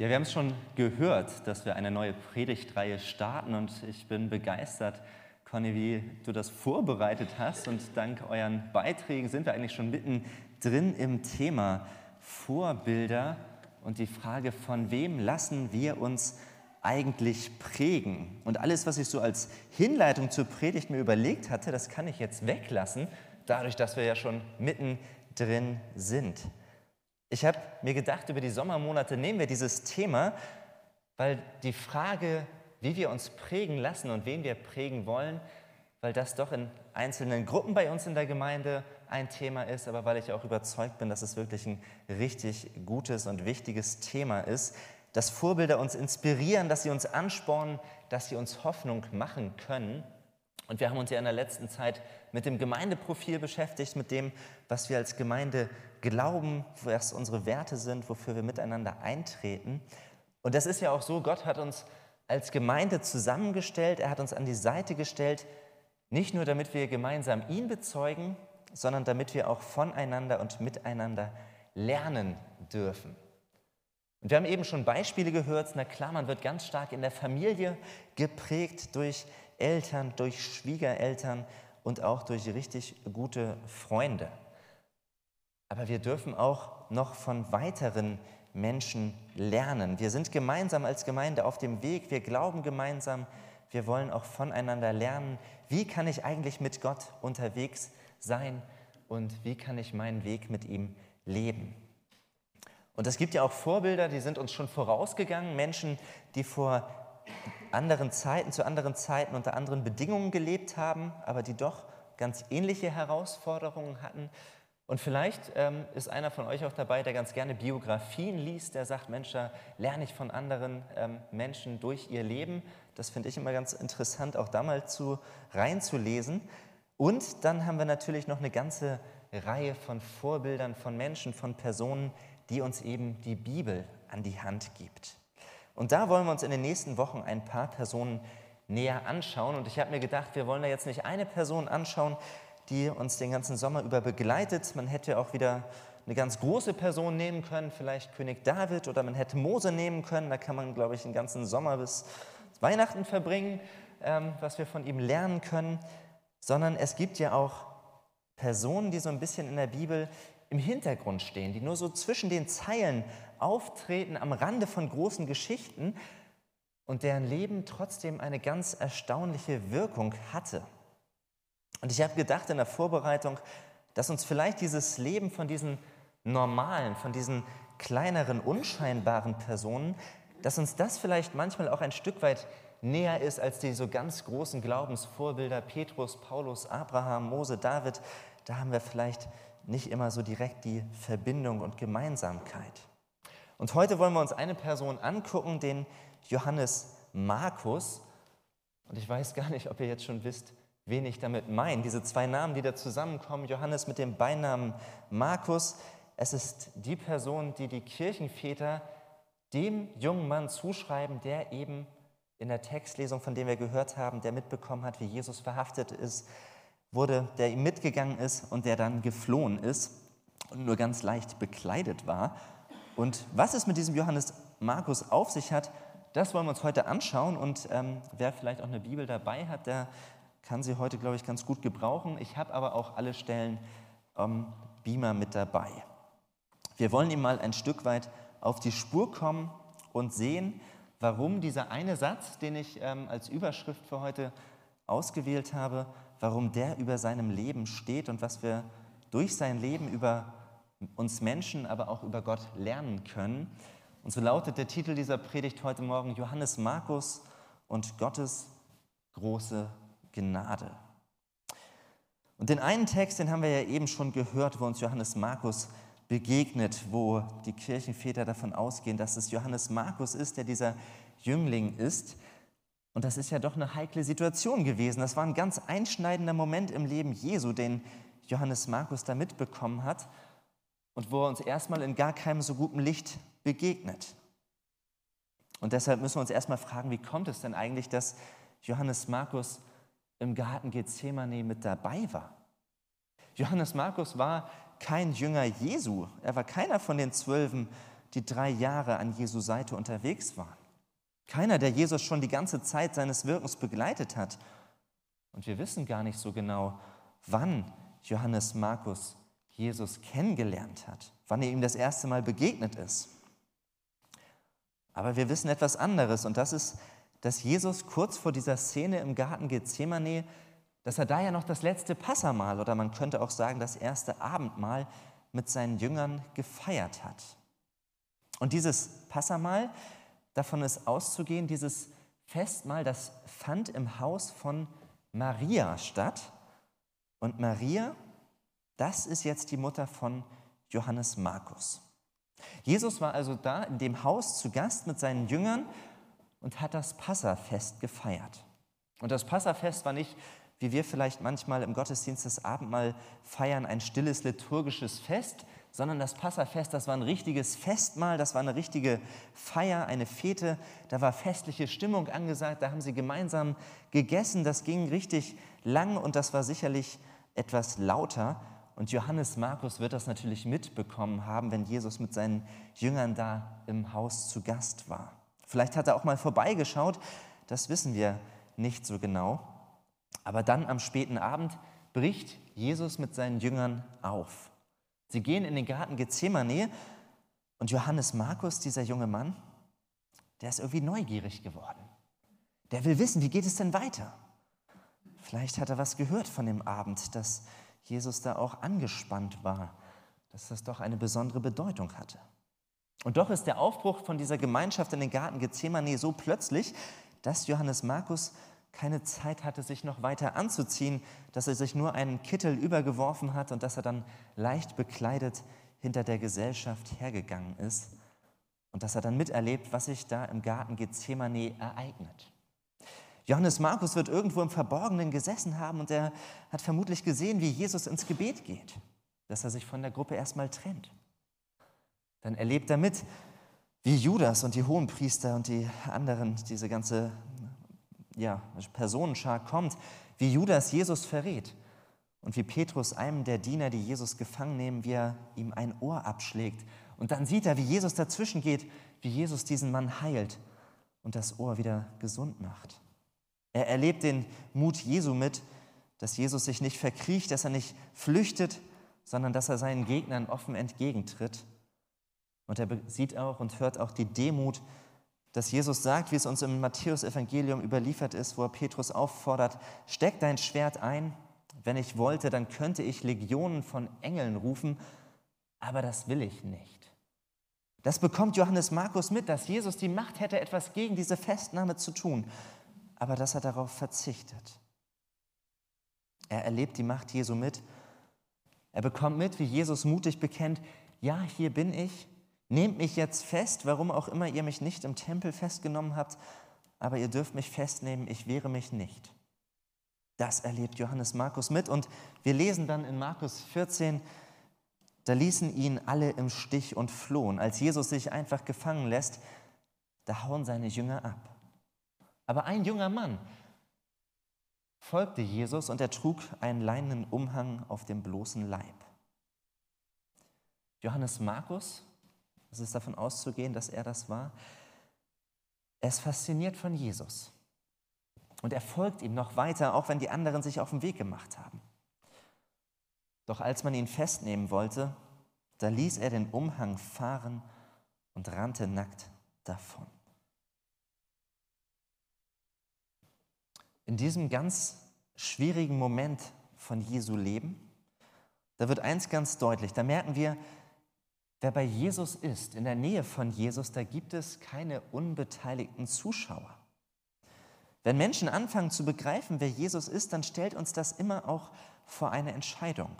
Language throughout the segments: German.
Ja, wir haben es schon gehört, dass wir eine neue Predigtreihe starten und ich bin begeistert, Conny, wie du das vorbereitet hast und dank euren Beiträgen sind wir eigentlich schon mitten drin im Thema Vorbilder und die Frage, von wem lassen wir uns eigentlich prägen? Und alles, was ich so als Hinleitung zur Predigt mir überlegt hatte, das kann ich jetzt weglassen, dadurch, dass wir ja schon mitten drin sind. Ich habe mir gedacht, über die Sommermonate nehmen wir dieses Thema, weil die Frage, wie wir uns prägen lassen und wen wir prägen wollen, weil das doch in einzelnen Gruppen bei uns in der Gemeinde ein Thema ist, aber weil ich auch überzeugt bin, dass es wirklich ein richtig gutes und wichtiges Thema ist, dass Vorbilder uns inspirieren, dass sie uns anspornen, dass sie uns Hoffnung machen können. Und wir haben uns ja in der letzten Zeit mit dem Gemeindeprofil beschäftigt, mit dem, was wir als Gemeinde glauben, was unsere Werte sind, wofür wir miteinander eintreten. Und das ist ja auch so, Gott hat uns als Gemeinde zusammengestellt, er hat uns an die Seite gestellt, nicht nur damit wir gemeinsam ihn bezeugen, sondern damit wir auch voneinander und miteinander lernen dürfen. Und wir haben eben schon Beispiele gehört, na klar, man wird ganz stark in der Familie geprägt durch Eltern, durch Schwiegereltern und auch durch richtig gute Freunde. Aber wir dürfen auch noch von weiteren Menschen lernen. Wir sind gemeinsam als Gemeinde auf dem Weg, wir glauben gemeinsam, wir wollen auch voneinander lernen, wie kann ich eigentlich mit Gott unterwegs sein und wie kann ich meinen Weg mit ihm leben. Und es gibt ja auch Vorbilder, die sind uns schon vorausgegangen, Menschen, die vor anderen Zeiten, zu anderen Zeiten unter anderen Bedingungen gelebt haben, aber die doch ganz ähnliche Herausforderungen hatten. Und vielleicht ähm, ist einer von euch auch dabei, der ganz gerne Biografien liest, der sagt, Mensch, da lerne ich von anderen ähm, Menschen durch ihr Leben. Das finde ich immer ganz interessant, auch da mal zu, reinzulesen. Und dann haben wir natürlich noch eine ganze Reihe von Vorbildern, von Menschen, von Personen, die uns eben die Bibel an die Hand gibt. Und da wollen wir uns in den nächsten Wochen ein paar Personen näher anschauen. Und ich habe mir gedacht, wir wollen da jetzt nicht eine Person anschauen, die uns den ganzen Sommer über begleitet. Man hätte auch wieder eine ganz große Person nehmen können, vielleicht König David oder man hätte Mose nehmen können. Da kann man, glaube ich, den ganzen Sommer bis Weihnachten verbringen, ähm, was wir von ihm lernen können. Sondern es gibt ja auch Personen, die so ein bisschen in der Bibel im Hintergrund stehen, die nur so zwischen den Zeilen auftreten, am Rande von großen Geschichten und deren Leben trotzdem eine ganz erstaunliche Wirkung hatte. Und ich habe gedacht in der Vorbereitung, dass uns vielleicht dieses Leben von diesen normalen, von diesen kleineren, unscheinbaren Personen, dass uns das vielleicht manchmal auch ein Stück weit näher ist als die so ganz großen Glaubensvorbilder Petrus, Paulus, Abraham, Mose, David. Da haben wir vielleicht nicht immer so direkt die Verbindung und Gemeinsamkeit. Und heute wollen wir uns eine Person angucken, den Johannes Markus. Und ich weiß gar nicht, ob ihr jetzt schon wisst, wen ich damit meine. Diese zwei Namen, die da zusammenkommen, Johannes mit dem Beinamen Markus, es ist die Person, die die Kirchenväter dem jungen Mann zuschreiben, der eben in der Textlesung, von dem wir gehört haben, der mitbekommen hat, wie Jesus verhaftet ist, wurde, der ihm mitgegangen ist und der dann geflohen ist und nur ganz leicht bekleidet war. Und was es mit diesem Johannes Markus auf sich hat, das wollen wir uns heute anschauen. Und ähm, wer vielleicht auch eine Bibel dabei hat, der kann sie heute, glaube ich, ganz gut gebrauchen. Ich habe aber auch alle Stellen am Beamer mit dabei. Wir wollen ihm mal ein Stück weit auf die Spur kommen und sehen, warum dieser eine Satz, den ich ähm, als Überschrift für heute ausgewählt habe, warum der über seinem Leben steht und was wir durch sein Leben über uns Menschen, aber auch über Gott lernen können. Und so lautet der Titel dieser Predigt heute Morgen Johannes Markus und Gottes große Gnade. Und den einen Text, den haben wir ja eben schon gehört, wo uns Johannes Markus begegnet, wo die Kirchenväter davon ausgehen, dass es Johannes Markus ist, der dieser Jüngling ist. Und das ist ja doch eine heikle Situation gewesen. Das war ein ganz einschneidender Moment im Leben Jesu, den Johannes Markus da mitbekommen hat und wo er uns erstmal in gar keinem so guten Licht begegnet. Und deshalb müssen wir uns erstmal fragen, wie kommt es denn eigentlich, dass Johannes Markus im Garten Gethsemane mit dabei war? Johannes Markus war kein Jünger Jesu. Er war keiner von den Zwölfen, die drei Jahre an Jesu Seite unterwegs waren. Keiner, der Jesus schon die ganze Zeit seines Wirkens begleitet hat. Und wir wissen gar nicht so genau, wann Johannes Markus Jesus kennengelernt hat, wann er ihm das erste Mal begegnet ist. Aber wir wissen etwas anderes und das ist, dass Jesus kurz vor dieser Szene im Garten Gethsemane, dass er da ja noch das letzte Passamal oder man könnte auch sagen das erste Abendmahl mit seinen Jüngern gefeiert hat. Und dieses Passamal, davon ist auszugehen, dieses Festmahl, das fand im Haus von Maria statt. Und Maria, das ist jetzt die Mutter von Johannes Markus. Jesus war also da in dem Haus zu Gast mit seinen Jüngern und hat das Passafest gefeiert. Und das Passafest war nicht, wie wir vielleicht manchmal im Gottesdienst das Abendmahl feiern, ein stilles liturgisches Fest, sondern das Passafest, das war ein richtiges Festmahl, das war eine richtige Feier, eine Fete, da war festliche Stimmung angesagt, da haben sie gemeinsam gegessen, das ging richtig lang und das war sicherlich etwas lauter. Und Johannes Markus wird das natürlich mitbekommen haben, wenn Jesus mit seinen Jüngern da im Haus zu Gast war. Vielleicht hat er auch mal vorbeigeschaut, das wissen wir nicht so genau. Aber dann am späten Abend bricht Jesus mit seinen Jüngern auf. Sie gehen in den Garten Gethsemane und Johannes Markus, dieser junge Mann, der ist irgendwie neugierig geworden. Der will wissen, wie geht es denn weiter? Vielleicht hat er was gehört von dem Abend, dass Jesus da auch angespannt war, dass das doch eine besondere Bedeutung hatte. Und doch ist der Aufbruch von dieser Gemeinschaft in den Garten Gethsemane so plötzlich, dass Johannes Markus keine Zeit hatte, sich noch weiter anzuziehen, dass er sich nur einen Kittel übergeworfen hat und dass er dann leicht bekleidet hinter der Gesellschaft hergegangen ist und dass er dann miterlebt, was sich da im Garten Gethsemane ereignet. Johannes Markus wird irgendwo im Verborgenen gesessen haben und er hat vermutlich gesehen, wie Jesus ins Gebet geht, dass er sich von der Gruppe erstmal trennt. Dann erlebt er mit, wie Judas und die Hohenpriester und die anderen, diese ganze ja, Personenschar kommt, wie Judas Jesus verrät und wie Petrus einem der Diener, die Jesus gefangen nehmen, wie er ihm ein Ohr abschlägt. Und dann sieht er, wie Jesus dazwischen geht, wie Jesus diesen Mann heilt und das Ohr wieder gesund macht. Er erlebt den Mut Jesu mit, dass Jesus sich nicht verkriecht, dass er nicht flüchtet, sondern dass er seinen Gegnern offen entgegentritt. Und er sieht auch und hört auch die Demut dass Jesus sagt, wie es uns im Matthäus-Evangelium überliefert ist, wo er Petrus auffordert: Steck dein Schwert ein. Wenn ich wollte, dann könnte ich Legionen von Engeln rufen, aber das will ich nicht. Das bekommt Johannes Markus mit, dass Jesus die Macht hätte, etwas gegen diese Festnahme zu tun, aber dass er darauf verzichtet. Er erlebt die Macht Jesu mit. Er bekommt mit, wie Jesus mutig bekennt: Ja, hier bin ich, Nehmt mich jetzt fest, warum auch immer ihr mich nicht im Tempel festgenommen habt, aber ihr dürft mich festnehmen, ich wehre mich nicht. Das erlebt Johannes Markus mit und wir lesen dann in Markus 14, da ließen ihn alle im Stich und flohen. Als Jesus sich einfach gefangen lässt, da hauen seine Jünger ab. Aber ein junger Mann folgte Jesus und er trug einen leinenen Umhang auf dem bloßen Leib. Johannes Markus es ist davon auszugehen, dass er das war. Er ist fasziniert von Jesus. Und er folgt ihm noch weiter, auch wenn die anderen sich auf den Weg gemacht haben. Doch als man ihn festnehmen wollte, da ließ er den Umhang fahren und rannte nackt davon. In diesem ganz schwierigen Moment von Jesu Leben, da wird eins ganz deutlich, da merken wir, Wer bei Jesus ist, in der Nähe von Jesus, da gibt es keine unbeteiligten Zuschauer. Wenn Menschen anfangen zu begreifen, wer Jesus ist, dann stellt uns das immer auch vor eine Entscheidung.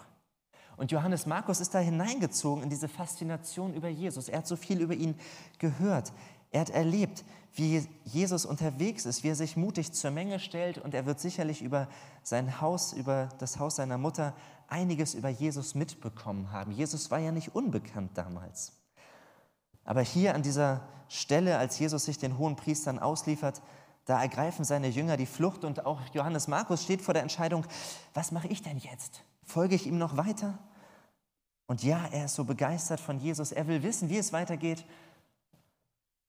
Und Johannes Markus ist da hineingezogen in diese Faszination über Jesus. Er hat so viel über ihn gehört. Er hat erlebt, wie Jesus unterwegs ist, wie er sich mutig zur Menge stellt und er wird sicherlich über sein Haus, über das Haus seiner Mutter einiges über Jesus mitbekommen haben. Jesus war ja nicht unbekannt damals. Aber hier an dieser Stelle, als Jesus sich den hohen Priestern ausliefert, da ergreifen seine Jünger die Flucht und auch Johannes Markus steht vor der Entscheidung, was mache ich denn jetzt? Folge ich ihm noch weiter? Und ja, er ist so begeistert von Jesus, er will wissen, wie es weitergeht.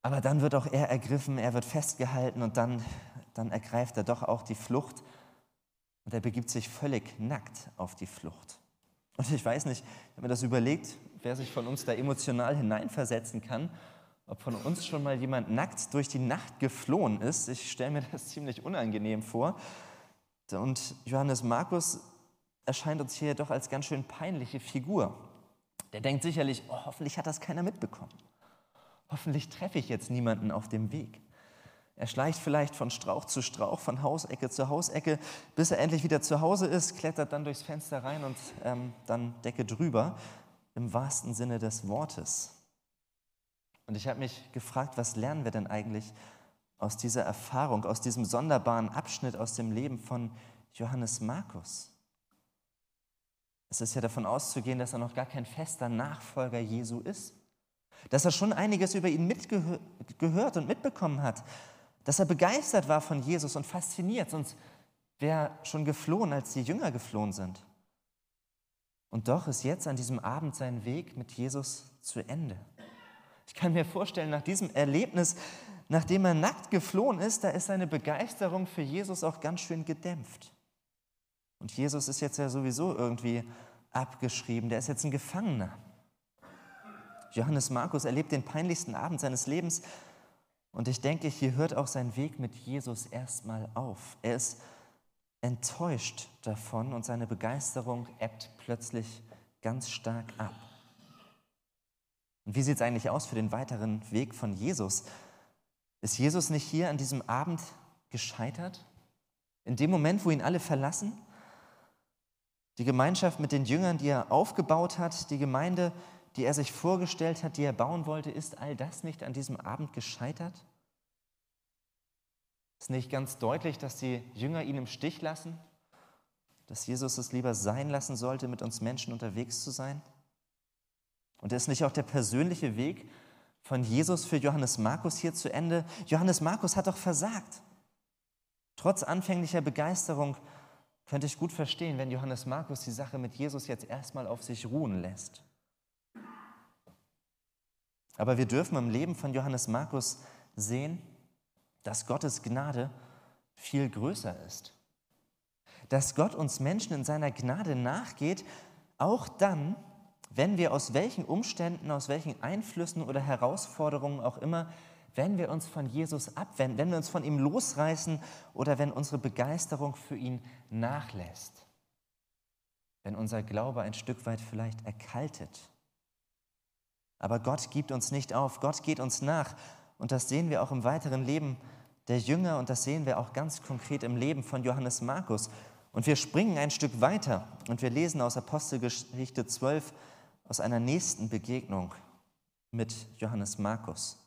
Aber dann wird auch er ergriffen, er wird festgehalten und dann, dann ergreift er doch auch die Flucht und er begibt sich völlig nackt auf die Flucht. Und ich weiß nicht, ich habe mir das überlegt, wer sich von uns da emotional hineinversetzen kann, ob von uns schon mal jemand nackt durch die Nacht geflohen ist. Ich stelle mir das ziemlich unangenehm vor. Und Johannes Markus erscheint uns hier doch als ganz schön peinliche Figur. Der denkt sicherlich, oh, hoffentlich hat das keiner mitbekommen. Hoffentlich treffe ich jetzt niemanden auf dem Weg. Er schleicht vielleicht von Strauch zu Strauch, von Hausecke zu Hausecke, bis er endlich wieder zu Hause ist, klettert dann durchs Fenster rein und ähm, dann Decke drüber, im wahrsten Sinne des Wortes. Und ich habe mich gefragt, was lernen wir denn eigentlich aus dieser Erfahrung, aus diesem sonderbaren Abschnitt aus dem Leben von Johannes Markus? Es ist ja davon auszugehen, dass er noch gar kein fester Nachfolger Jesu ist. Dass er schon einiges über ihn mitgehört und mitbekommen hat. Dass er begeistert war von Jesus und fasziniert, sonst wäre schon geflohen, als die Jünger geflohen sind. Und doch ist jetzt an diesem Abend sein Weg mit Jesus zu Ende. Ich kann mir vorstellen, nach diesem Erlebnis, nachdem er nackt geflohen ist, da ist seine Begeisterung für Jesus auch ganz schön gedämpft. Und Jesus ist jetzt ja sowieso irgendwie abgeschrieben, der ist jetzt ein Gefangener. Johannes Markus erlebt den peinlichsten Abend seines Lebens und ich denke, hier hört auch sein Weg mit Jesus erstmal auf. Er ist enttäuscht davon und seine Begeisterung ebbt plötzlich ganz stark ab. Und wie sieht es eigentlich aus für den weiteren Weg von Jesus? Ist Jesus nicht hier an diesem Abend gescheitert? In dem Moment, wo ihn alle verlassen? Die Gemeinschaft mit den Jüngern, die er aufgebaut hat, die Gemeinde, die er sich vorgestellt hat, die er bauen wollte, ist all das nicht an diesem Abend gescheitert? Ist nicht ganz deutlich, dass die Jünger ihn im Stich lassen? Dass Jesus es lieber sein lassen sollte, mit uns Menschen unterwegs zu sein? Und ist nicht auch der persönliche Weg von Jesus für Johannes Markus hier zu Ende? Johannes Markus hat doch versagt. Trotz anfänglicher Begeisterung könnte ich gut verstehen, wenn Johannes Markus die Sache mit Jesus jetzt erstmal auf sich ruhen lässt. Aber wir dürfen im Leben von Johannes Markus sehen, dass Gottes Gnade viel größer ist. Dass Gott uns Menschen in seiner Gnade nachgeht, auch dann, wenn wir aus welchen Umständen, aus welchen Einflüssen oder Herausforderungen auch immer wenn wir uns von Jesus abwenden, wenn wir uns von ihm losreißen oder wenn unsere Begeisterung für ihn nachlässt, wenn unser Glaube ein Stück weit vielleicht erkaltet. Aber Gott gibt uns nicht auf, Gott geht uns nach und das sehen wir auch im weiteren Leben der Jünger und das sehen wir auch ganz konkret im Leben von Johannes Markus. Und wir springen ein Stück weiter und wir lesen aus Apostelgeschichte 12 aus einer nächsten Begegnung mit Johannes Markus.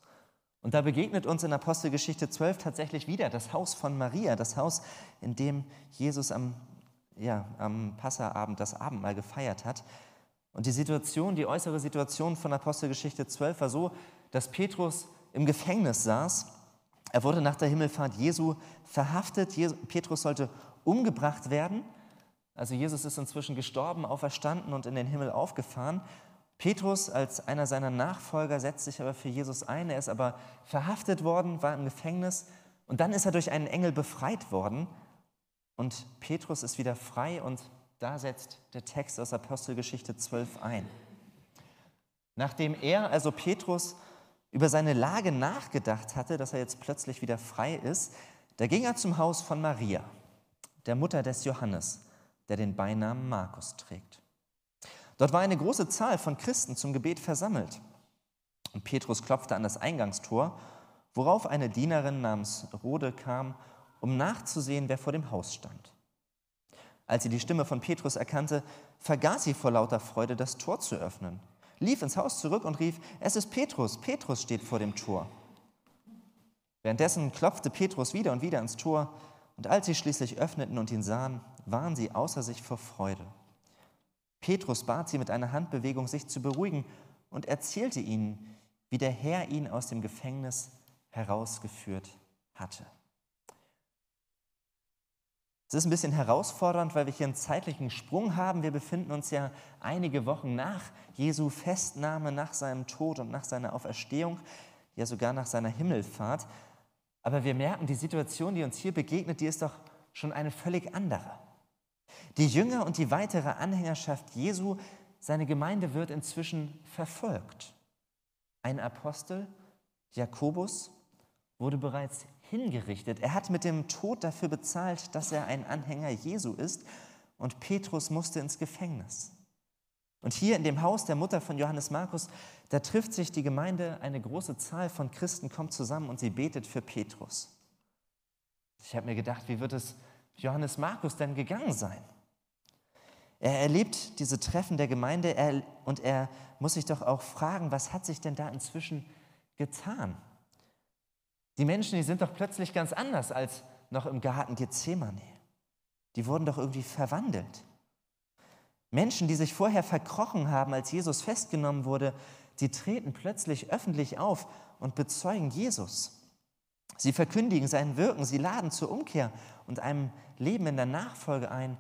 Und da begegnet uns in Apostelgeschichte 12 tatsächlich wieder das Haus von Maria, das Haus, in dem Jesus am, ja, am Passaabend das Abendmahl gefeiert hat. Und die Situation, die äußere Situation von Apostelgeschichte 12 war so, dass Petrus im Gefängnis saß. Er wurde nach der Himmelfahrt Jesu verhaftet. Petrus sollte umgebracht werden. Also Jesus ist inzwischen gestorben, auferstanden und in den Himmel aufgefahren. Petrus als einer seiner Nachfolger setzt sich aber für Jesus ein. Er ist aber verhaftet worden, war im Gefängnis und dann ist er durch einen Engel befreit worden. Und Petrus ist wieder frei und da setzt der Text aus Apostelgeschichte 12 ein. Nachdem er, also Petrus, über seine Lage nachgedacht hatte, dass er jetzt plötzlich wieder frei ist, da ging er zum Haus von Maria, der Mutter des Johannes, der den Beinamen Markus trägt. Dort war eine große Zahl von Christen zum Gebet versammelt. Und Petrus klopfte an das Eingangstor, worauf eine Dienerin namens Rode kam, um nachzusehen, wer vor dem Haus stand. Als sie die Stimme von Petrus erkannte, vergaß sie vor lauter Freude, das Tor zu öffnen, lief ins Haus zurück und rief, es ist Petrus, Petrus steht vor dem Tor. Währenddessen klopfte Petrus wieder und wieder ins Tor, und als sie schließlich öffneten und ihn sahen, waren sie außer sich vor Freude. Petrus bat sie mit einer Handbewegung, sich zu beruhigen und erzählte ihnen, wie der Herr ihn aus dem Gefängnis herausgeführt hatte. Es ist ein bisschen herausfordernd, weil wir hier einen zeitlichen Sprung haben. Wir befinden uns ja einige Wochen nach Jesu Festnahme, nach seinem Tod und nach seiner Auferstehung, ja sogar nach seiner Himmelfahrt. Aber wir merken, die Situation, die uns hier begegnet, die ist doch schon eine völlig andere. Die Jünger und die weitere Anhängerschaft Jesu, seine Gemeinde wird inzwischen verfolgt. Ein Apostel, Jakobus, wurde bereits hingerichtet. Er hat mit dem Tod dafür bezahlt, dass er ein Anhänger Jesu ist und Petrus musste ins Gefängnis. Und hier in dem Haus der Mutter von Johannes Markus, da trifft sich die Gemeinde, eine große Zahl von Christen kommt zusammen und sie betet für Petrus. Ich habe mir gedacht, wie wird es Johannes Markus denn gegangen sein? Er erlebt diese Treffen der Gemeinde er, und er muss sich doch auch fragen, was hat sich denn da inzwischen getan? Die Menschen, die sind doch plötzlich ganz anders als noch im Garten Gethsemane. Die wurden doch irgendwie verwandelt. Menschen, die sich vorher verkrochen haben, als Jesus festgenommen wurde, die treten plötzlich öffentlich auf und bezeugen Jesus. Sie verkündigen sein Wirken, sie laden zur Umkehr und einem Leben in der Nachfolge ein.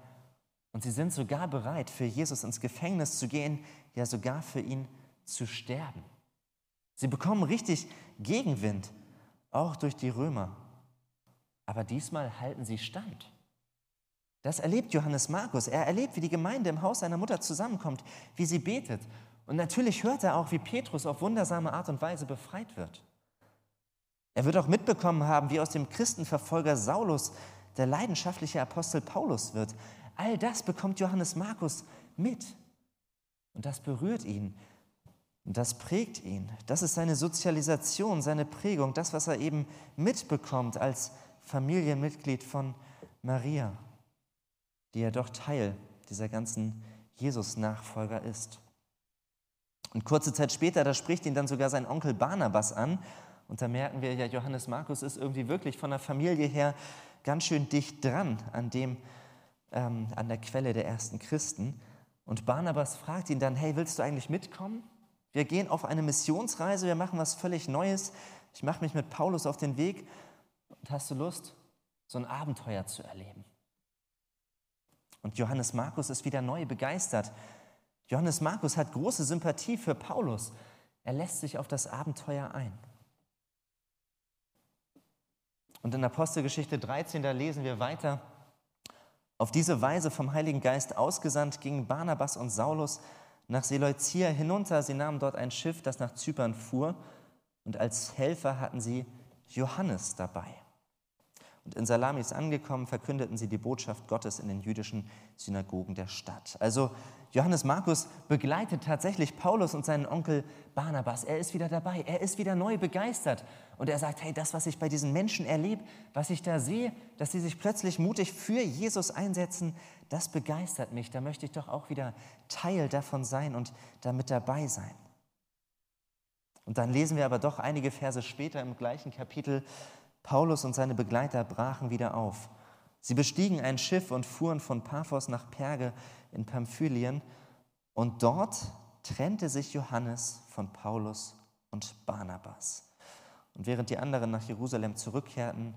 Und sie sind sogar bereit, für Jesus ins Gefängnis zu gehen, ja sogar für ihn zu sterben. Sie bekommen richtig Gegenwind auch durch die Römer. Aber diesmal halten sie stand. Das erlebt Johannes Markus. Er erlebt, wie die Gemeinde im Haus seiner Mutter zusammenkommt, wie sie betet. Und natürlich hört er auch, wie Petrus auf wundersame Art und Weise befreit wird. Er wird auch mitbekommen haben, wie aus dem Christenverfolger Saulus der leidenschaftliche Apostel Paulus wird. All das bekommt Johannes Markus mit. Und das berührt ihn. Und das prägt ihn. Das ist seine Sozialisation, seine Prägung, das, was er eben mitbekommt als Familienmitglied von Maria, die ja doch Teil dieser ganzen Jesus-Nachfolger ist. Und kurze Zeit später, da spricht ihn dann sogar sein Onkel Barnabas an. Und da merken wir ja, Johannes Markus ist irgendwie wirklich von der Familie her ganz schön dicht dran an dem, ähm, an der Quelle der ersten Christen. Und Barnabas fragt ihn dann, hey, willst du eigentlich mitkommen? Wir gehen auf eine Missionsreise, wir machen was völlig Neues. Ich mache mich mit Paulus auf den Weg. Und hast du Lust, so ein Abenteuer zu erleben? Und Johannes Markus ist wieder neu begeistert. Johannes Markus hat große Sympathie für Paulus. Er lässt sich auf das Abenteuer ein. Und in Apostelgeschichte 13, da lesen wir weiter, auf diese Weise vom Heiligen Geist ausgesandt gingen Barnabas und Saulus nach Seleucia hinunter. Sie nahmen dort ein Schiff, das nach Zypern fuhr, und als Helfer hatten sie Johannes dabei. Und in Salamis angekommen, verkündeten sie die Botschaft Gottes in den jüdischen Synagogen der Stadt. Also Johannes Markus begleitet tatsächlich Paulus und seinen Onkel Barnabas. Er ist wieder dabei, er ist wieder neu begeistert. Und er sagt, hey, das, was ich bei diesen Menschen erlebe, was ich da sehe, dass sie sich plötzlich mutig für Jesus einsetzen, das begeistert mich. Da möchte ich doch auch wieder Teil davon sein und damit dabei sein. Und dann lesen wir aber doch einige Verse später im gleichen Kapitel, Paulus und seine Begleiter brachen wieder auf. Sie bestiegen ein Schiff und fuhren von Paphos nach Perge in Pamphylien. Und dort trennte sich Johannes von Paulus und Barnabas. Und während die anderen nach Jerusalem zurückkehrten,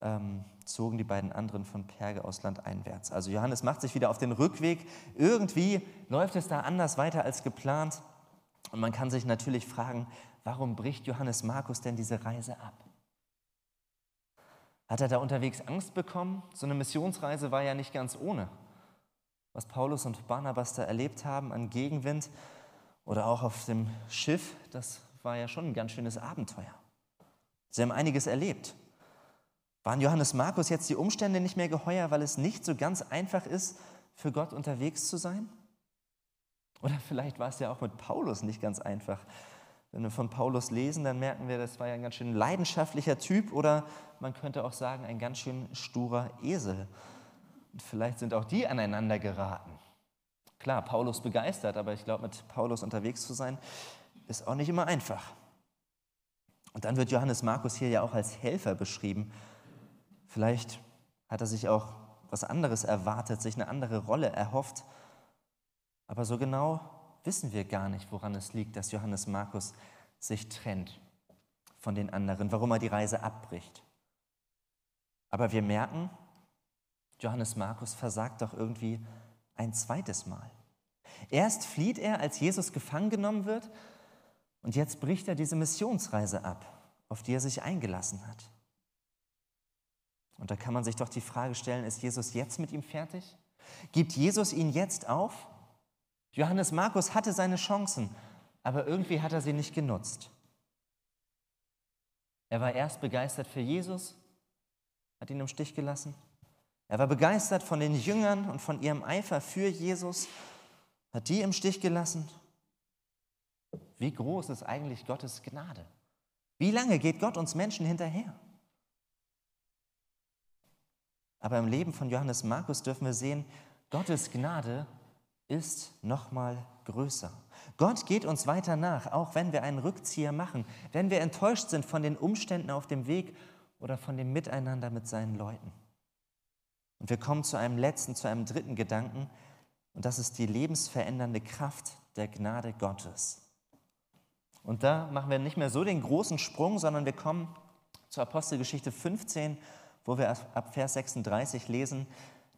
ähm, zogen die beiden anderen von Perge aus landeinwärts. Also Johannes macht sich wieder auf den Rückweg. Irgendwie läuft es da anders weiter als geplant. Und man kann sich natürlich fragen, warum bricht Johannes Markus denn diese Reise ab? Hat er da unterwegs Angst bekommen? So eine Missionsreise war ja nicht ganz ohne. Was Paulus und Barnabas da erlebt haben an Gegenwind oder auch auf dem Schiff, das war ja schon ein ganz schönes Abenteuer. Sie haben einiges erlebt. Waren Johannes Markus jetzt die Umstände nicht mehr geheuer, weil es nicht so ganz einfach ist, für Gott unterwegs zu sein? Oder vielleicht war es ja auch mit Paulus nicht ganz einfach. Wenn wir von Paulus lesen, dann merken wir, das war ja ein ganz schön leidenschaftlicher Typ oder man könnte auch sagen, ein ganz schön sturer Esel. Und vielleicht sind auch die aneinander geraten. Klar, Paulus begeistert, aber ich glaube, mit Paulus unterwegs zu sein, ist auch nicht immer einfach. Und dann wird Johannes Markus hier ja auch als Helfer beschrieben. Vielleicht hat er sich auch was anderes erwartet, sich eine andere Rolle erhofft. Aber so genau wissen wir gar nicht, woran es liegt, dass Johannes Markus sich trennt von den anderen, warum er die Reise abbricht. Aber wir merken, Johannes Markus versagt doch irgendwie ein zweites Mal. Erst flieht er, als Jesus gefangen genommen wird, und jetzt bricht er diese Missionsreise ab, auf die er sich eingelassen hat. Und da kann man sich doch die Frage stellen, ist Jesus jetzt mit ihm fertig? Gibt Jesus ihn jetzt auf? Johannes Markus hatte seine Chancen, aber irgendwie hat er sie nicht genutzt. Er war erst begeistert für Jesus, hat ihn im Stich gelassen. Er war begeistert von den Jüngern und von ihrem Eifer für Jesus, hat die im Stich gelassen. Wie groß ist eigentlich Gottes Gnade? Wie lange geht Gott uns Menschen hinterher? Aber im Leben von Johannes Markus dürfen wir sehen, Gottes Gnade ist noch mal größer. Gott geht uns weiter nach, auch wenn wir einen Rückzieher machen, wenn wir enttäuscht sind von den Umständen auf dem Weg oder von dem Miteinander mit seinen Leuten. Und wir kommen zu einem letzten, zu einem dritten Gedanken, und das ist die lebensverändernde Kraft der Gnade Gottes. Und da machen wir nicht mehr so den großen Sprung, sondern wir kommen zur Apostelgeschichte 15, wo wir ab Vers 36 lesen,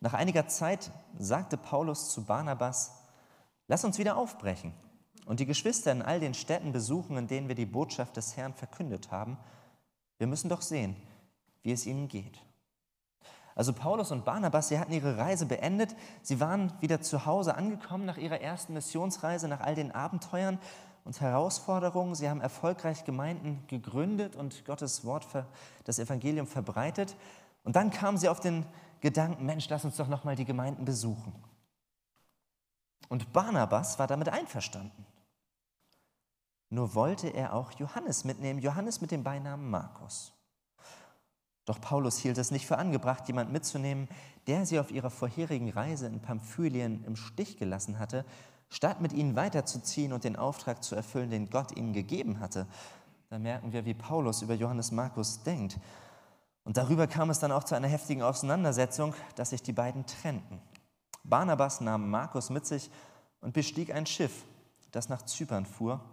nach einiger Zeit sagte Paulus zu Barnabas, lass uns wieder aufbrechen und die Geschwister in all den Städten besuchen, in denen wir die Botschaft des Herrn verkündet haben. Wir müssen doch sehen, wie es ihnen geht. Also Paulus und Barnabas, sie hatten ihre Reise beendet, sie waren wieder zu Hause angekommen nach ihrer ersten Missionsreise, nach all den Abenteuern und Herausforderungen. Sie haben erfolgreich Gemeinden gegründet und Gottes Wort, das Evangelium verbreitet. Und dann kamen sie auf den Gedanken, Mensch, lass uns doch nochmal die Gemeinden besuchen. Und Barnabas war damit einverstanden. Nur wollte er auch Johannes mitnehmen, Johannes mit dem Beinamen Markus. Doch Paulus hielt es nicht für angebracht, jemand mitzunehmen, der sie auf ihrer vorherigen Reise in Pamphylien im Stich gelassen hatte, statt mit ihnen weiterzuziehen und den Auftrag zu erfüllen, den Gott ihnen gegeben hatte. Da merken wir, wie Paulus über Johannes Markus denkt. Und darüber kam es dann auch zu einer heftigen Auseinandersetzung, dass sich die beiden trennten. Barnabas nahm Markus mit sich und bestieg ein Schiff, das nach Zypern fuhr.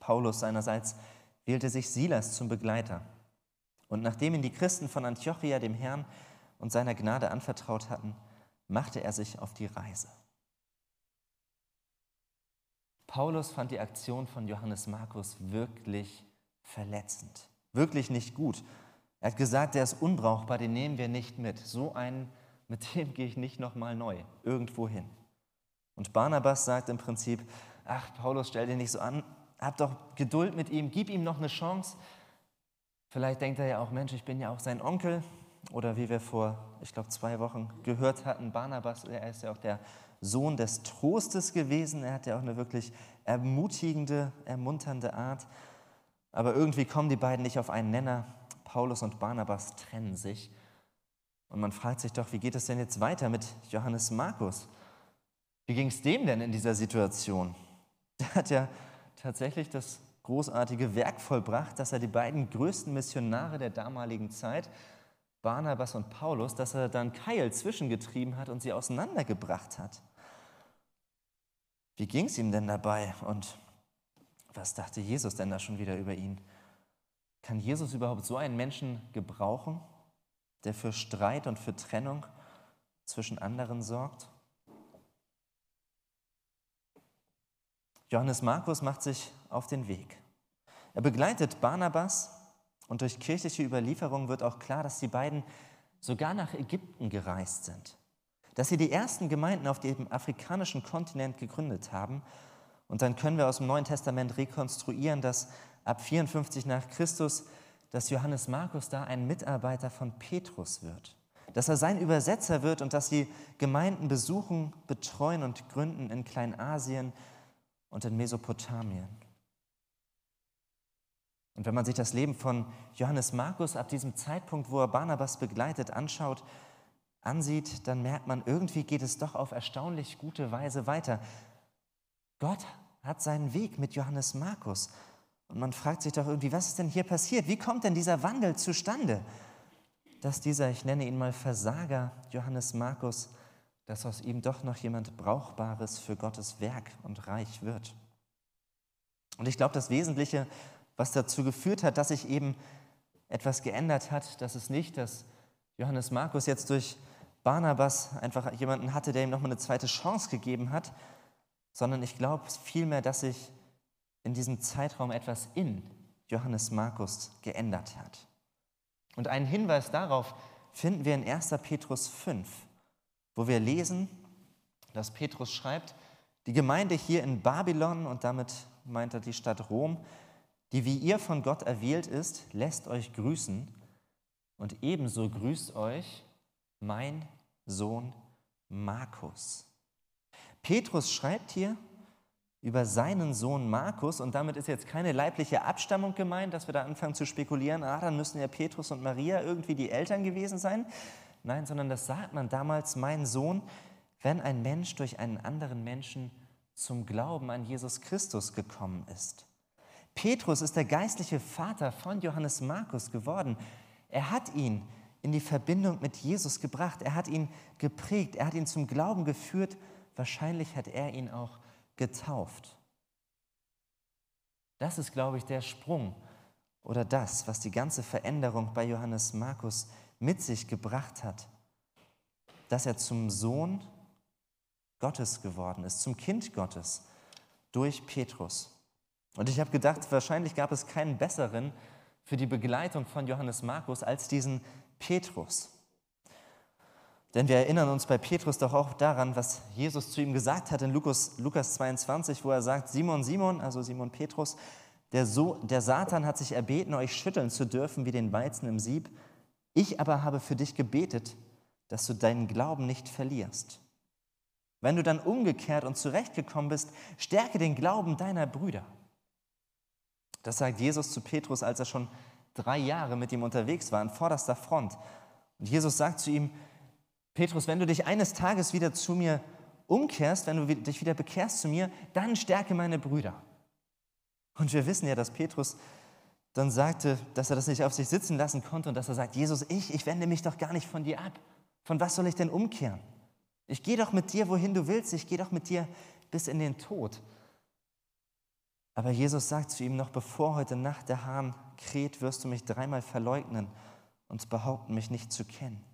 Paulus seinerseits wählte sich Silas zum Begleiter. Und nachdem ihn die Christen von Antiochia dem Herrn und seiner Gnade anvertraut hatten, machte er sich auf die Reise. Paulus fand die Aktion von Johannes Markus wirklich verletzend, wirklich nicht gut. Er hat gesagt, der ist unbrauchbar, den nehmen wir nicht mit. So einen, mit dem gehe ich nicht nochmal neu irgendwo hin. Und Barnabas sagt im Prinzip, ach Paulus, stell dir nicht so an, hab doch Geduld mit ihm, gib ihm noch eine Chance. Vielleicht denkt er ja auch, Mensch, ich bin ja auch sein Onkel. Oder wie wir vor, ich glaube, zwei Wochen gehört hatten, Barnabas, er ist ja auch der Sohn des Trostes gewesen. Er hat ja auch eine wirklich ermutigende, ermunternde Art. Aber irgendwie kommen die beiden nicht auf einen Nenner. Paulus und Barnabas trennen sich. Und man fragt sich doch, wie geht es denn jetzt weiter mit Johannes Markus? Wie ging es dem denn in dieser Situation? Der hat ja tatsächlich das großartige Werk vollbracht, dass er die beiden größten Missionare der damaligen Zeit, Barnabas und Paulus, dass er dann Keil zwischengetrieben hat und sie auseinandergebracht hat. Wie ging es ihm denn dabei und was dachte Jesus denn da schon wieder über ihn? Kann Jesus überhaupt so einen Menschen gebrauchen, der für Streit und für Trennung zwischen anderen sorgt? Johannes Markus macht sich auf den Weg. Er begleitet Barnabas und durch kirchliche Überlieferung wird auch klar, dass die beiden sogar nach Ägypten gereist sind, dass sie die ersten Gemeinden auf dem afrikanischen Kontinent gegründet haben. Und dann können wir aus dem Neuen Testament rekonstruieren, dass ab 54 nach Christus, dass Johannes Markus da ein Mitarbeiter von Petrus wird, dass er sein Übersetzer wird und dass sie Gemeinden besuchen, betreuen und gründen in Kleinasien und in Mesopotamien. Und wenn man sich das Leben von Johannes Markus ab diesem Zeitpunkt, wo er Barnabas begleitet, anschaut, ansieht, dann merkt man, irgendwie geht es doch auf erstaunlich gute Weise weiter. Gott hat seinen Weg mit Johannes Markus. Und man fragt sich doch irgendwie, was ist denn hier passiert? Wie kommt denn dieser Wandel zustande? Dass dieser, ich nenne ihn mal Versager, Johannes Markus, dass aus ihm doch noch jemand Brauchbares für Gottes Werk und Reich wird. Und ich glaube, das Wesentliche, was dazu geführt hat, dass sich eben etwas geändert hat, dass es nicht, dass Johannes Markus jetzt durch Barnabas einfach jemanden hatte, der ihm nochmal eine zweite Chance gegeben hat, sondern ich glaube vielmehr, dass sich in diesem Zeitraum etwas in Johannes Markus geändert hat. Und einen Hinweis darauf finden wir in 1. Petrus 5, wo wir lesen, dass Petrus schreibt, die Gemeinde hier in Babylon, und damit meint er die Stadt Rom, die wie ihr von Gott erwählt ist, lässt euch grüßen und ebenso grüßt euch mein Sohn Markus. Petrus schreibt hier über seinen Sohn Markus und damit ist jetzt keine leibliche Abstammung gemeint, dass wir da anfangen zu spekulieren, ah, dann müssen ja Petrus und Maria irgendwie die Eltern gewesen sein. Nein, sondern das sagt man damals, mein Sohn, wenn ein Mensch durch einen anderen Menschen zum Glauben an Jesus Christus gekommen ist. Petrus ist der geistliche Vater von Johannes Markus geworden. Er hat ihn in die Verbindung mit Jesus gebracht. Er hat ihn geprägt. Er hat ihn zum Glauben geführt. Wahrscheinlich hat er ihn auch getauft. Das ist, glaube ich, der Sprung oder das, was die ganze Veränderung bei Johannes Markus mit sich gebracht hat, dass er zum Sohn Gottes geworden ist, zum Kind Gottes durch Petrus. Und ich habe gedacht, wahrscheinlich gab es keinen besseren für die Begleitung von Johannes Markus als diesen Petrus. Denn wir erinnern uns bei Petrus doch auch daran, was Jesus zu ihm gesagt hat in Lukas, Lukas 22, wo er sagt, Simon, Simon, also Simon Petrus, der, so, der Satan hat sich erbeten, euch schütteln zu dürfen wie den Weizen im Sieb. Ich aber habe für dich gebetet, dass du deinen Glauben nicht verlierst. Wenn du dann umgekehrt und zurechtgekommen bist, stärke den Glauben deiner Brüder. Das sagt Jesus zu Petrus, als er schon drei Jahre mit ihm unterwegs war, an vorderster Front. Und Jesus sagt zu ihm, Petrus, wenn du dich eines Tages wieder zu mir umkehrst, wenn du dich wieder bekehrst zu mir, dann stärke meine Brüder. Und wir wissen ja, dass Petrus dann sagte, dass er das nicht auf sich sitzen lassen konnte und dass er sagt, Jesus, ich, ich wende mich doch gar nicht von dir ab. Von was soll ich denn umkehren? Ich gehe doch mit dir, wohin du willst. Ich gehe doch mit dir bis in den Tod. Aber Jesus sagt zu ihm, noch bevor heute Nacht der Hahn kräht, wirst du mich dreimal verleugnen und behaupten, mich nicht zu kennen.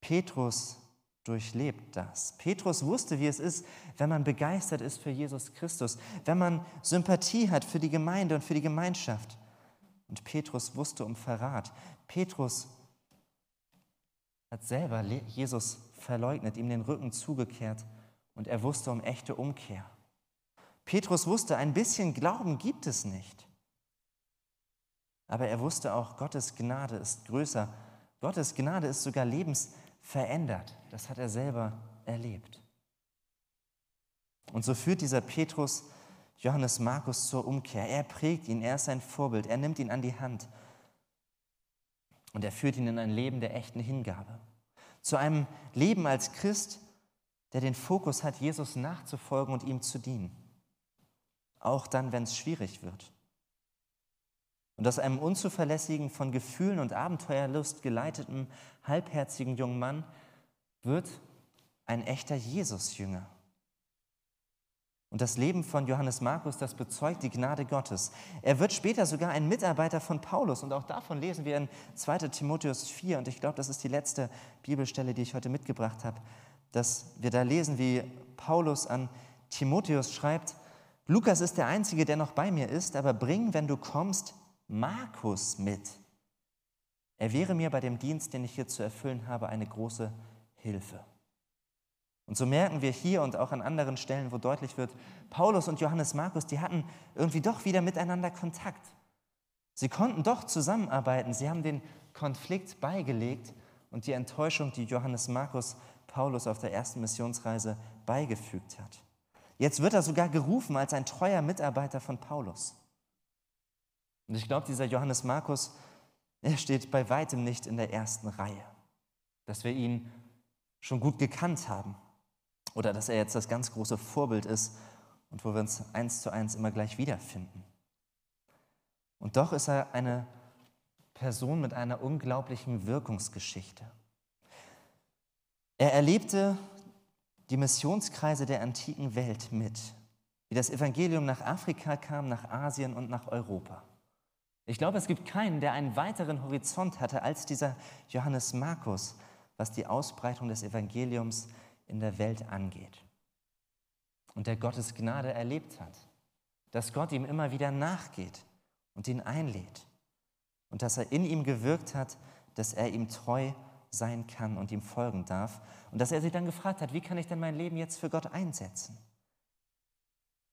Petrus durchlebt das. Petrus wusste, wie es ist, wenn man begeistert ist für Jesus Christus, wenn man Sympathie hat für die Gemeinde und für die Gemeinschaft. Und Petrus wusste um Verrat. Petrus hat selber Jesus verleugnet, ihm den Rücken zugekehrt und er wusste um echte Umkehr. Petrus wusste, ein bisschen Glauben gibt es nicht. Aber er wusste auch, Gottes Gnade ist größer. Gottes Gnade ist sogar lebensverändert. Das hat er selber erlebt. Und so führt dieser Petrus Johannes Markus zur Umkehr. Er prägt ihn, er ist sein Vorbild, er nimmt ihn an die Hand und er führt ihn in ein Leben der echten Hingabe. Zu einem Leben als Christ, der den Fokus hat, Jesus nachzufolgen und ihm zu dienen auch dann, wenn es schwierig wird. Und aus einem unzuverlässigen, von Gefühlen und Abenteuerlust geleiteten, halbherzigen jungen Mann wird ein echter Jesus-Jünger. Und das Leben von Johannes Markus, das bezeugt die Gnade Gottes. Er wird später sogar ein Mitarbeiter von Paulus. Und auch davon lesen wir in 2 Timotheus 4. Und ich glaube, das ist die letzte Bibelstelle, die ich heute mitgebracht habe, dass wir da lesen, wie Paulus an Timotheus schreibt, Lukas ist der Einzige, der noch bei mir ist, aber bring, wenn du kommst, Markus mit. Er wäre mir bei dem Dienst, den ich hier zu erfüllen habe, eine große Hilfe. Und so merken wir hier und auch an anderen Stellen, wo deutlich wird, Paulus und Johannes Markus, die hatten irgendwie doch wieder miteinander Kontakt. Sie konnten doch zusammenarbeiten. Sie haben den Konflikt beigelegt und die Enttäuschung, die Johannes Markus Paulus auf der ersten Missionsreise beigefügt hat. Jetzt wird er sogar gerufen als ein treuer Mitarbeiter von Paulus. Und ich glaube, dieser Johannes Markus, er steht bei weitem nicht in der ersten Reihe, dass wir ihn schon gut gekannt haben oder dass er jetzt das ganz große Vorbild ist und wo wir uns eins zu eins immer gleich wiederfinden. Und doch ist er eine Person mit einer unglaublichen Wirkungsgeschichte. Er erlebte die Missionskreise der antiken Welt mit, wie das Evangelium nach Afrika kam, nach Asien und nach Europa. Ich glaube, es gibt keinen, der einen weiteren Horizont hatte als dieser Johannes Markus, was die Ausbreitung des Evangeliums in der Welt angeht. Und der Gottes Gnade erlebt hat, dass Gott ihm immer wieder nachgeht und ihn einlädt und dass er in ihm gewirkt hat, dass er ihm treu sein kann und ihm folgen darf und dass er sich dann gefragt hat, wie kann ich denn mein Leben jetzt für Gott einsetzen?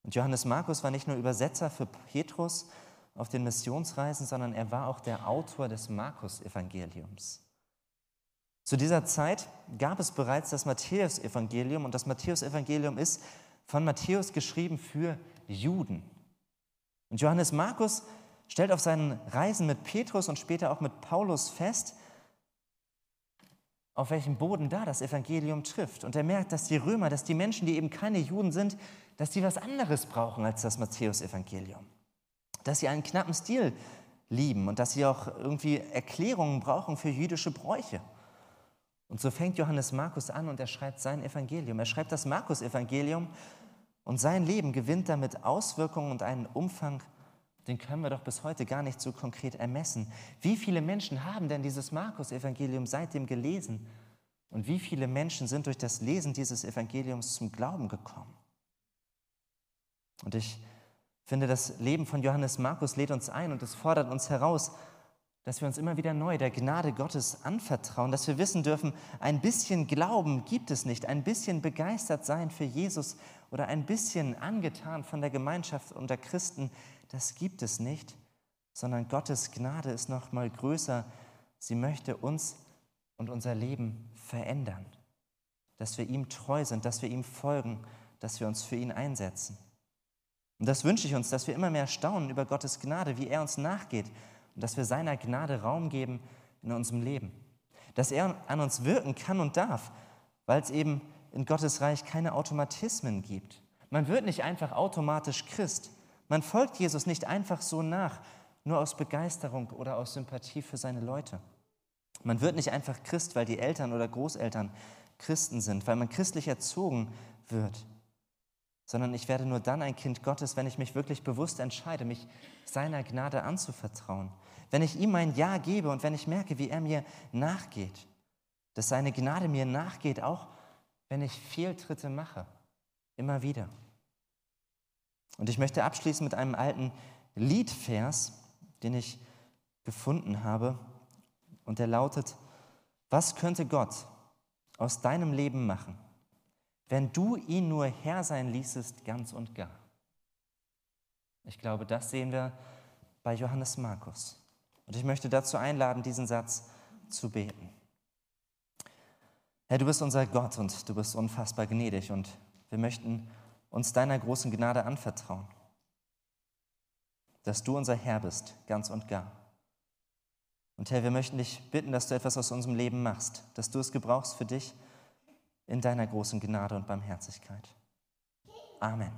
Und Johannes Markus war nicht nur Übersetzer für Petrus auf den Missionsreisen, sondern er war auch der Autor des Markus-Evangeliums. Zu dieser Zeit gab es bereits das Matthäus-Evangelium und das Matthäus-Evangelium ist von Matthäus geschrieben für Juden. Und Johannes Markus stellt auf seinen Reisen mit Petrus und später auch mit Paulus fest, auf welchem Boden da das Evangelium trifft. Und er merkt, dass die Römer, dass die Menschen, die eben keine Juden sind, dass sie was anderes brauchen als das Matthäus-Evangelium. Dass sie einen knappen Stil lieben und dass sie auch irgendwie Erklärungen brauchen für jüdische Bräuche. Und so fängt Johannes Markus an und er schreibt sein Evangelium. Er schreibt das Markus-Evangelium und sein Leben gewinnt damit Auswirkungen und einen Umfang, den können wir doch bis heute gar nicht so konkret ermessen. Wie viele Menschen haben denn dieses Markus-Evangelium seitdem gelesen? Und wie viele Menschen sind durch das Lesen dieses Evangeliums zum Glauben gekommen? Und ich finde, das Leben von Johannes Markus lädt uns ein und es fordert uns heraus, dass wir uns immer wieder neu der Gnade Gottes anvertrauen, dass wir wissen dürfen, ein bisschen Glauben gibt es nicht, ein bisschen begeistert sein für Jesus oder ein bisschen angetan von der Gemeinschaft unter Christen, das gibt es nicht, sondern Gottes Gnade ist noch mal größer. Sie möchte uns und unser Leben verändern, dass wir ihm treu sind, dass wir ihm folgen, dass wir uns für ihn einsetzen. Und das wünsche ich uns, dass wir immer mehr staunen über Gottes Gnade, wie er uns nachgeht und dass wir seiner Gnade Raum geben in unserem Leben. Dass er an uns wirken kann und darf, weil es eben in Gottes Reich keine Automatismen gibt. Man wird nicht einfach automatisch Christ. Man folgt Jesus nicht einfach so nach, nur aus Begeisterung oder aus Sympathie für seine Leute. Man wird nicht einfach Christ, weil die Eltern oder Großeltern Christen sind, weil man christlich erzogen wird, sondern ich werde nur dann ein Kind Gottes, wenn ich mich wirklich bewusst entscheide, mich seiner Gnade anzuvertrauen, wenn ich ihm mein Ja gebe und wenn ich merke, wie er mir nachgeht, dass seine Gnade mir nachgeht, auch wenn ich Fehltritte mache, immer wieder. Und ich möchte abschließen mit einem alten Liedvers, den ich gefunden habe, und der lautet, was könnte Gott aus deinem Leben machen, wenn du ihn nur Herr sein ließest, ganz und gar? Ich glaube, das sehen wir bei Johannes Markus. Und ich möchte dazu einladen, diesen Satz zu beten. Herr, du bist unser Gott und du bist unfassbar gnädig und wir möchten uns deiner großen Gnade anvertrauen, dass du unser Herr bist, ganz und gar. Und Herr, wir möchten dich bitten, dass du etwas aus unserem Leben machst, dass du es gebrauchst für dich in deiner großen Gnade und Barmherzigkeit. Amen.